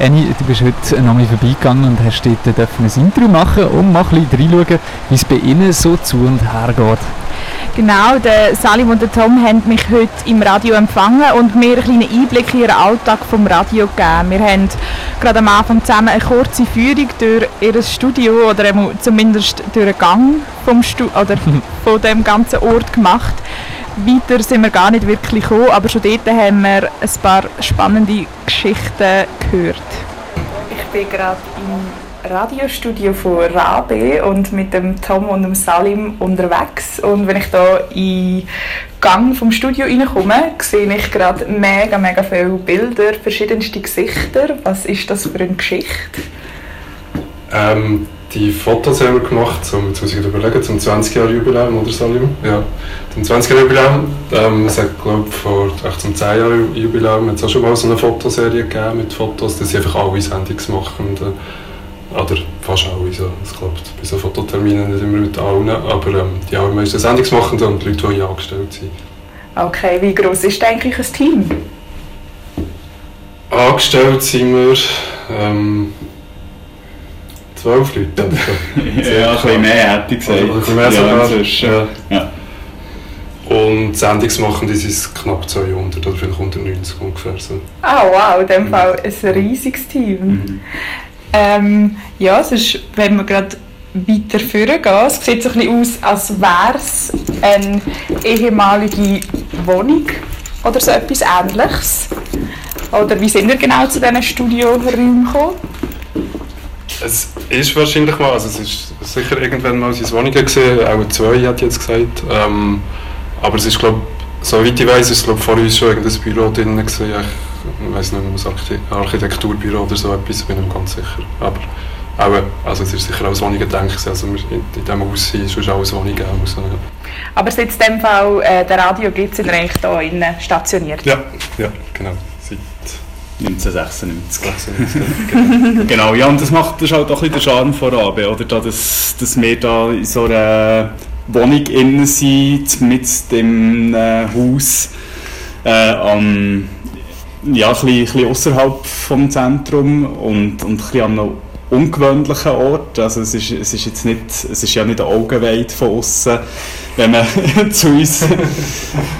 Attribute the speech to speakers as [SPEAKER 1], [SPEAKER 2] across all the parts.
[SPEAKER 1] Annie, du bist heute noch mal vorbeigegangen und hast dort ein Interview machen und mal ein bisschen reinschauen, wie es bei Ihnen so zu und her geht.
[SPEAKER 2] Genau, der Salim und der Tom haben mich heute im Radio empfangen und mir einen kleinen Einblick in ihren Alltag vom Radio gegeben. Wir haben gerade am Anfang zusammen eine kurze Führung durch ihr Studio oder zumindest durch den Gang vom Stu oder von dem ganzen Ort gemacht. Weiter sind wir gar nicht wirklich gekommen, aber schon dort haben wir ein paar spannende Geschichten gehört. Ich bin gerade im Radiostudio von Rabe und mit dem Tom und dem Salim unterwegs. Und wenn ich da in den Gang vom Studio reinkomme, sehe ich gerade mega, mega viele Bilder, verschiedenste Gesichter. Was ist das für eine Geschichte?
[SPEAKER 3] Ähm, die Fotos haben wir gemacht, zum, jetzt muss ich überlegen, zum 20-Jahre-Jubiläum, oder Salim? Ja, zum 20-Jahre-Jubiläum. Ähm, es hat, glaube vor zum 10-Jahre-Jubiläum auch schon mal so eine Fotoserie gegeben mit Fotos, dass sie einfach alle Sendungs machen. Äh, oder fast alle, so. es klappt bei so Fototerminen nicht immer mit allen, aber ähm, die allermeisten Sendungs machen und die Leute, die angestellt sind.
[SPEAKER 2] Okay, wie groß ist eigentlich ein Team?
[SPEAKER 3] Angestellt sind wir... Ähm, zwölf Leute oder
[SPEAKER 4] so. ja, ein bisschen mehr hätte ich gesagt. Also ein bisschen mehr
[SPEAKER 3] sogar. Ja, ja. Und Sendungsmachende sind es knapp 200 oder vielleicht 190 ungefähr. So.
[SPEAKER 2] Ah wow, in dem mhm. Fall ein riesiges Team. Mhm. Ähm, ja, es ist, wenn wir gerade weiter vorgehen, es sieht so ein bisschen aus, als wäre es eine ehemalige Wohnung oder so etwas Ähnliches. Oder wie sind wir genau zu diesen Studioräumen gekommen?
[SPEAKER 3] Es ist wahrscheinlich mal, also es ist sicher irgendwann mal seine Wohnungen gesehen, auch zwei hat jetzt gesagt. Ähm, aber es ist glaube soweit ich weiß, ist glaube vor uns schon irgendein Büro drin gewesen. Ich weiß nicht, ein Architekturbüro oder so etwas, bin ich mir ganz sicher. Aber auch, also es ist sicher auch Wohnungen gedacht, also in, in diesem Haus ist schon alles Wohnungen. Also, ja.
[SPEAKER 2] Aber seit in dem Fall, äh, der Radio gibt es eigentlich hier innen stationiert?
[SPEAKER 3] Ja, ja, genau.
[SPEAKER 4] 1996. genau. genau, ja, und das macht das halt auch ein bisschen der Charme von Rabe, oder? Dass, dass wir da in so einer Wohnung innen sind, mit dem äh, Haus, äh, am, ja, ein bisschen, ein bisschen außerhalb vom Zentrum und, und ein bisschen einem ungewöhnlichen Ort. Also es ist, es ist jetzt nicht, es ist ja nicht eine Augenweite von außen, wenn man zu uns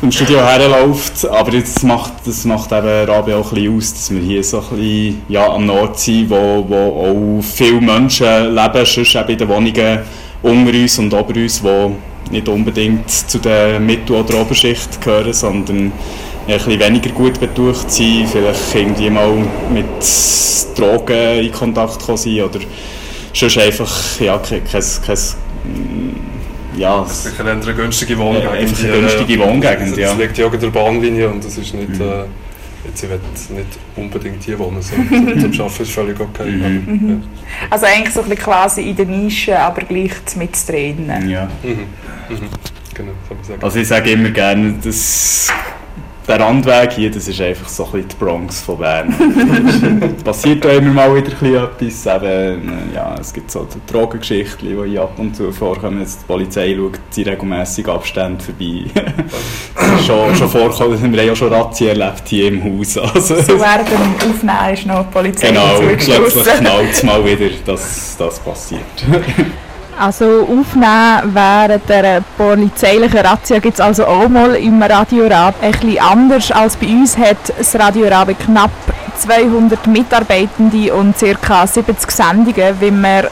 [SPEAKER 4] im Studio herläuft. Aber das macht, das macht eben Rabi auch ein bisschen aus, dass wir hier so ein bisschen ja, am Ort sind, wo, wo auch viele Menschen leben, sonst eben in den Wohnungen unter uns und ober uns, die nicht unbedingt zu der Mittel- oder Oberschicht gehören, sondern ein bisschen weniger gut betucht sein, vielleicht irgendwie mal mit Drogen in Kontakt kommen sein oder sonst einfach ja, kein, kein, kein
[SPEAKER 3] ja, sicher eine günstige Wohngegend.
[SPEAKER 4] Einfach eine günstige Wohngegend,
[SPEAKER 3] ja. Es liegt ja an der Bahnlinie und das ist nicht, mhm. äh, jetzt, ich will nicht unbedingt hier wohnen, sondern zum Arbeiten ist völlig okay. Mhm. Aber,
[SPEAKER 2] mhm. ja. Also eigentlich so ein bisschen quasi in der Nische, aber gleich mit drinnen.
[SPEAKER 4] Ja. Mhm. Mhm. Genau, kann man sagen. Also ich sage immer gerne, dass der Randweg hier, das ist einfach so ein bisschen die Bronx von Bern. passiert da immer mal wieder etwas. Eben, ja, es gibt so Drogengeschichten, die hier ab und zu vorkommen. Jetzt die Polizei schaut sie regelmässig Abstände vorbei. schon, schon vorkommen, wir haben ja schon Razzien erlebt hier im Haus.
[SPEAKER 2] Also, so während dem Aufnehmen ist noch die Polizei
[SPEAKER 4] Genau, plötzlich knallt es mal wieder, dass das passiert.
[SPEAKER 2] Also aufnehmen während der polizeilichen Razzia gibt es also auch mal im Radio Rab. Ein bisschen anders als bei uns hat das Radio Rab knapp 200 Mitarbeitende und ca. 70 Sendungen. Wenn man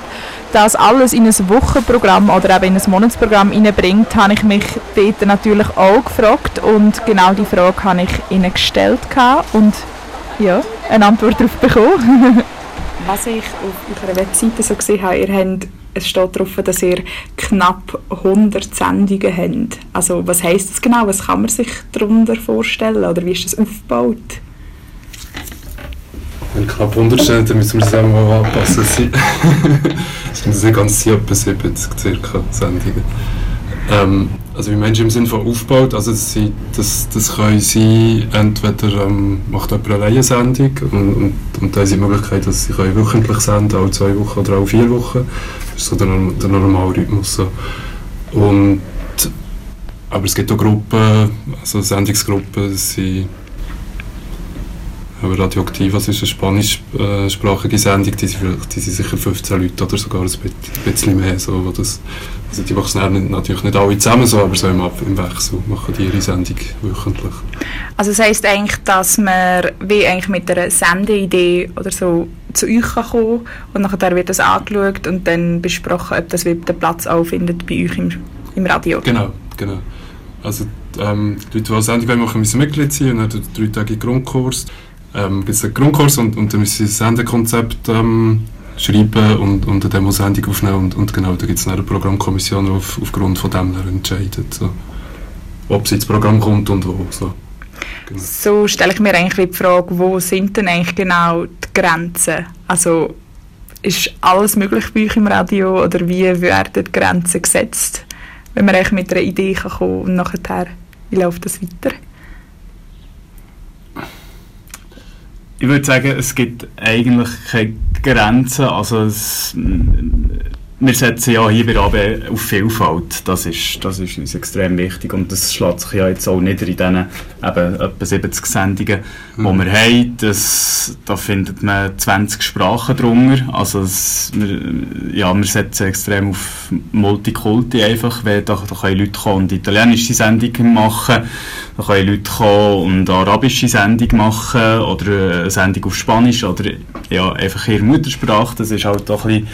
[SPEAKER 2] das alles in ein Wochenprogramm oder eben in ein Monatsprogramm hineinbringt, habe ich mich dort natürlich auch gefragt und genau die Frage habe ich ihnen gestellt und ja, eine Antwort darauf bekommen. Was ich auf eurer Webseite so gesehen habe, ihr habt es steht darauf, dass ihr knapp 100 Sendungen habt. Also was heisst das genau? Was kann man sich darunter vorstellen? Oder wie ist das aufgebaut?
[SPEAKER 3] Wenn knapp 100 stehen, dann müssen wir es auch mal anpassen. Es sind ganz etwa 70 circa Sendungen. Ähm, also wie Menschen im Sinne von aufgebaut, also das, das, das können sie entweder ähm, macht jemand eine Laiensendung und, und, und haben sie die Möglichkeit, dass sie können wöchentlich senden, alle zwei Wochen oder alle vier Wochen. Das ist so der, der normale Rhythmus. So. Und, aber es gibt auch Gruppen, also Sendungsgruppen, das Aber Radioaktivas ist eine spanischsprachige Sendung, die sind, die sind sicher 15 Leute oder sogar ein bisschen mehr. So, wo das, also die machen natürlich nicht alle zusammen so, aber so im, im Wechsel machen die ihre Sendung wöchentlich.
[SPEAKER 2] Also das heisst eigentlich, dass man wie eigentlich mit einer Sendeidee oder so zu euch kann kommen und nachher wird das angeschaut und dann besprochen, ob das den Platz auch findet bei euch im, im Radio.
[SPEAKER 3] Genau, genau. Also ähm, die Leute, die eine Sendung machen, müssen Mitglied sein und dann einen dreitägigen Grundkurs. Ähm, einen Grundkurs und, und dann müssen sie ein Sendekonzept ähm, schreiben und, und eine Demo-Sendung aufnehmen und, und genau, da gibt es eine Programmkommission, die auf, aufgrund von dem entscheidet, so. ob sie ins Programm kommt und wo. So.
[SPEAKER 2] Genau. So stelle ich mir eigentlich die Frage, wo sind denn eigentlich genau die Grenzen? Also ist alles möglich bei euch im Radio oder wie werden die Grenzen gesetzt, wenn man eigentlich mit einer Idee kann kommen und nachher, wie läuft das weiter?
[SPEAKER 4] Ich würde sagen, es gibt eigentlich keine Grenzen. Also es, wir setzen ja hier bei AB auf Vielfalt. Das ist, das ist uns extrem wichtig und das schlägt sich ja jetzt auch nieder in diesen eben etwa 70 Sendungen, die mhm. wir haben. Das, da findet man 20 Sprachen drunter. Also es, wir, ja, wir setzen extrem auf Multikulti einfach, weil da, da können Leute kommen und italienische Sendungen machen, da können Leute kommen und arabische Sendungen machen oder eine Sendung auf Spanisch oder ja, einfach ihre Muttersprache. Das ist halt auch ein bisschen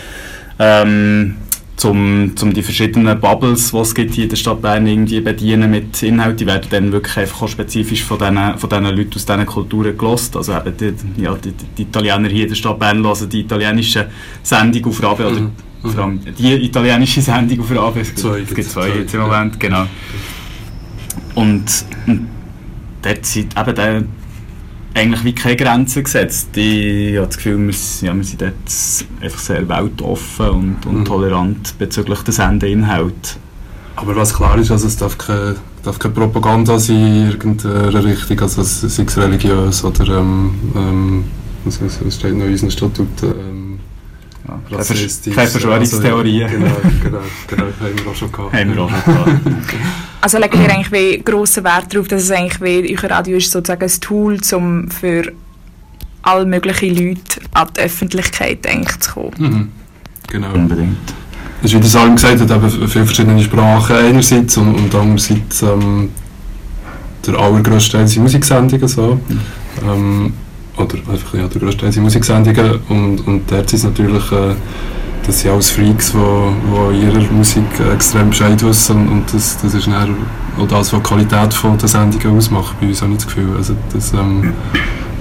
[SPEAKER 4] ähm, zum, zum die verschiedenen Bubbles, die es gibt in der Stadt Bern, irgendwie bedienen mit Inhalten. Die werden dann wirklich einfach auch spezifisch von diesen, von diesen Leuten aus diesen Kulturen gelost. Also eben die, ja, die, die, Italiener hier in der Stadt Bern hören die italienische Sendung auf Rabe, oder mhm. vor allem die italienische Sendung auf Rabe. Es,
[SPEAKER 3] zwei,
[SPEAKER 4] es gibt zwei, zwei jetzt im Moment, genau. Und, und dort sind eben der, eigentlich wie keine Grenzen gesetzt. Ich habe das Gefühl, wir, ja, wir sind dort einfach sehr weltoffen und, und mhm. tolerant bezüglich des Sendeinhalts.
[SPEAKER 3] Aber was klar ist, also es darf keine, darf keine Propaganda sein in irgendeiner Richtung, also sei es religiös oder ähm, ähm, was, was steht noch in unseren Statuten, ähm,
[SPEAKER 4] ja, rassistisch. Keine Verschwörungstheorien.
[SPEAKER 3] Also, genau, genau, genau, haben wir auch schon gehabt.
[SPEAKER 4] Haben wir auch schon gehabt.
[SPEAKER 2] Also legen wir eigentlich wie grossen Wert darauf, dass es eigentlich wie, euer Radio ist sozusagen ein Tool, um für alle möglichen Leute an die Öffentlichkeit eigentlich zu kommen.
[SPEAKER 3] Mhm. Genau.
[SPEAKER 4] Unbedingt.
[SPEAKER 3] Das ist, wie der Salim gesagt hat, eben viele verschiedene Sprachen einerseits und, und andererseits ähm, der allergrößte Teil sind Musiksendungen. So. Mhm. Ähm, oder einfach ja, der größte Teil sind Musiksendungen und, und dort ist es natürlich... Äh, das sind alles Freaks, die, die in ihrer Musik extrem Bescheid wissen und das, das ist dann auch das, was die Qualität von der Sendungen ausmacht, bei uns habe ich das Gefühl. Also das, ähm,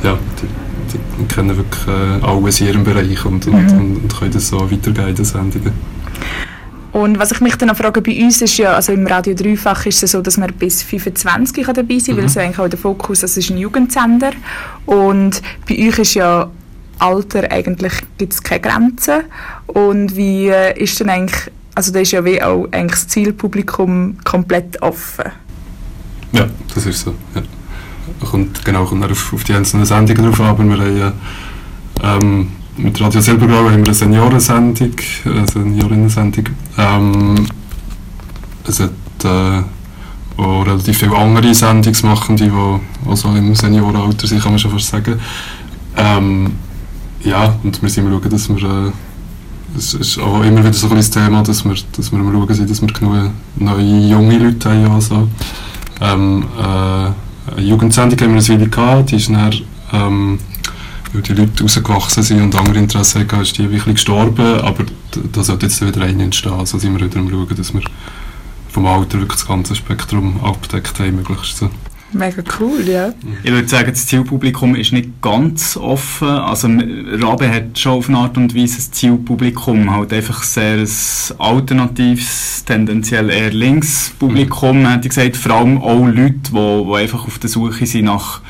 [SPEAKER 3] ja, die, die, kennen wirklich äh, alles in ihrem Bereich und, und, mhm. und, und können das so weitergeben, die Sendungen.
[SPEAKER 2] Und was ich mich dann auch frage, bei uns ist ja, also im Radio Dreifach ist es so, dass man bis 25 dabei sein kann, mhm. weil es eigentlich auch der Fokus, das ist ein Jugendsender. Und bei euch ist ja Alter eigentlich gibt es keine Grenzen. Und wie äh, ist denn eigentlich, also da ist ja wie auch eigentlich das Zielpublikum komplett offen.
[SPEAKER 3] Ja, das ist so. Ja. Kommt, genau, kommt auf, auf die einzelnen Sendungen drauf an, aber wir haben ähm, mit Radio Silbergrau haben wir eine Seniorensendung, eine Seniorinnensendung. Ähm, es hat äh, auch relativ viele andere Sendungsmachende, die also im Seniorenalter sind, kann man schon fast sagen. Ähm, ja, und wir sind schauen, dass wir, äh, es ist auch immer wieder so ein Thema, dass wir, dass wir schauen sind, dass wir genug neue, junge Leute haben. Also. Ähm, äh, eine Jugendsendung haben wir eine Weile gehabt, die ist dann, ähm, weil die Leute rausgewachsen sind und andere Interessen hatten, ist die wirklich gestorben, aber da sollte jetzt wieder eine entstehen. Also sind wir wieder am schauen, dass wir vom Alter wirklich das ganze Spektrum abgedeckt haben, möglichst. So.
[SPEAKER 2] Mega cool, ja.
[SPEAKER 4] Ich würde sagen, das Zielpublikum ist nicht ganz offen. Also Rabe hat schon auf eine Art und Weise ein Zielpublikum, halt einfach sehr ein alternatives, tendenziell eher links Publikum, mhm. hätte ich gesagt. Vor allem auch Leute, die, die einfach auf der Suche sind nach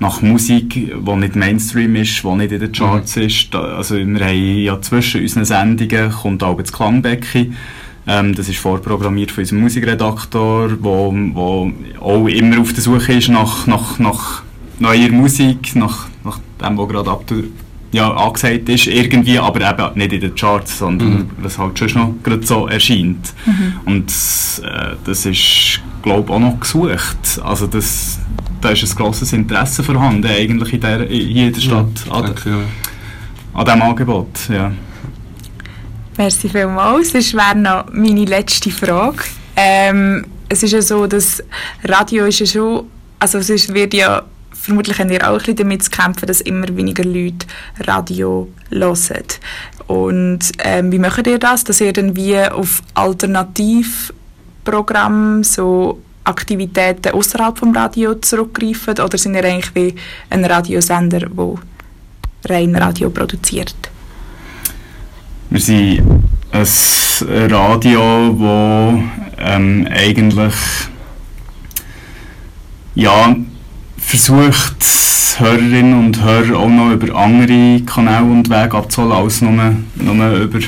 [SPEAKER 4] nach Musik, die nicht Mainstream ist, die nicht in den Charts mhm. ist. Also wir haben ja zwischen unseren Sendungen kommt auch das Klangbecken ähm, das ist vorprogrammiert von unserem Musikredaktor, der auch immer auf der Suche ist nach, nach, nach neuer Musik, nach, nach dem, was gerade ja, angesagt ist, irgendwie, aber eben nicht in den Charts, sondern mhm. was halt schon noch gerade so erscheint. Mhm. Und äh, das ist, glaube ich, auch noch gesucht. Also das, da ist ein grosses Interesse vorhanden, eigentlich in der, in der Stadt,
[SPEAKER 3] Ja,
[SPEAKER 4] an,
[SPEAKER 3] ja.
[SPEAKER 4] an diesem Angebot. Ja.
[SPEAKER 2] Merci vielmals. Das wäre noch meine letzte Frage. Ähm, es ist ja so, dass Radio ist ja schon, also es wird ja, vermutlich haben ihr auch ein bisschen damit zu kämpfen, dass immer weniger Leute Radio hören. Und ähm, wie macht ihr das, dass ihr dann wie auf Alternativprogramme, so Aktivitäten außerhalb vom Radio zurückgreift? Oder sind ihr eigentlich wie ein Radiosender, der rein Radio produziert?
[SPEAKER 4] Wir sind ein Radio, das ähm, eigentlich ja, versucht, Hörerinnen und Hörer auch noch über andere Kanäle und Wege abzuholen, als nur, nur über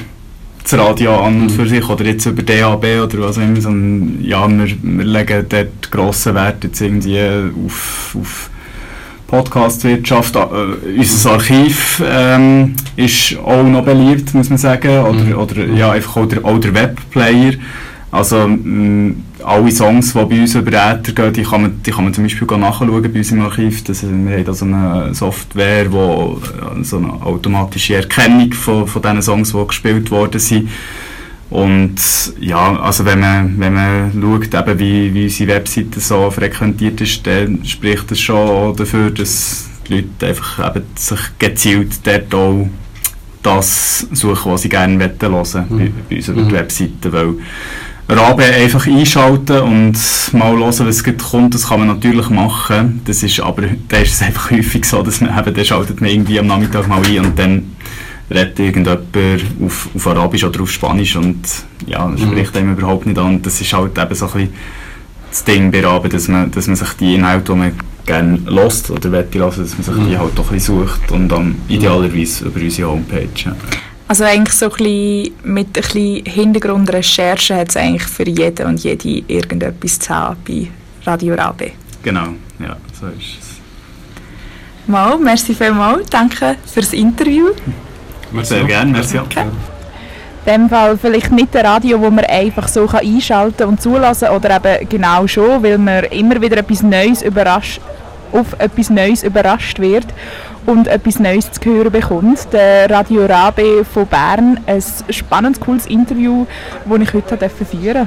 [SPEAKER 4] das Radio an und für sich oder jetzt über DAB oder was auch immer, sondern ja, wir, wir legen dort grossen Wert jetzt irgendwie auf, auf Podcast-Wirtschaft. Äh, unser Archiv ähm, ist auch noch beliebt, muss man sagen, oder,
[SPEAKER 3] Mhm.
[SPEAKER 4] oder ja, einfach auch der, auch der Webplayer. Also mh, alle Songs, die bei uns über Äther gehen, die kann man, die kann man zum Beispiel nachschauen bei uns im Archiv. Das, wir haben da so eine Software, wo äh, so eine automatische Erkennung von, von den Songs, die gespielt worden sind. Und ja, also wenn man, wenn man schaut, eben wie, wie unsere Webseite so frequentiert ist, dann spricht das schon dafür, dass die Leute einfach eben sich gezielt dort auch das suchen, was sie gerne hören wollen,
[SPEAKER 3] Mhm.
[SPEAKER 4] bei, bei uns über die
[SPEAKER 3] Mhm.
[SPEAKER 4] Webseite. Weil Rabe einfach einschalten und mal hören, was gerade kommt, das kann man natürlich machen. Das ist aber da ist es einfach häufig so, dass man eben, dann schaltet man irgendwie am Nachmittag mal ein und dann redet irgendjemand auf, auf Arabisch oder auf Spanisch und ja, das
[SPEAKER 3] Mhm.
[SPEAKER 4] spricht einem überhaupt nicht an. Das ist halt eben so ein bisschen das Ding bei Rabe, dass man, dass man sich die Inhalte, die man gerne lost oder wette lassen, dass man sich die
[SPEAKER 3] Mhm.
[SPEAKER 4] halt doch ein bisschen sucht und dann idealerweise über unsere Homepage. Ja.
[SPEAKER 2] Also eigentlich so ein bisschen mit ein bisschen Hintergrundrecherche hat es eigentlich für jeden und jede irgendetwas zu haben bei Radio Rabe.
[SPEAKER 4] Genau, ja, so ist es.
[SPEAKER 2] Mal, merci vielmals, danke fürs Interview.
[SPEAKER 3] Merci.
[SPEAKER 4] Sehr gerne, merci.
[SPEAKER 2] Okay. In dem Fall vielleicht nicht ein Radio, wo man einfach so kann einschalten und zulassen oder eben genau schon, weil man immer wieder etwas Neues überrascht, auf etwas Neues überrascht wird und etwas Neues zu hören bekommt. Der Radio Rabe von Bern, ein spannendes, cooles Interview, das ich heute führen durfte.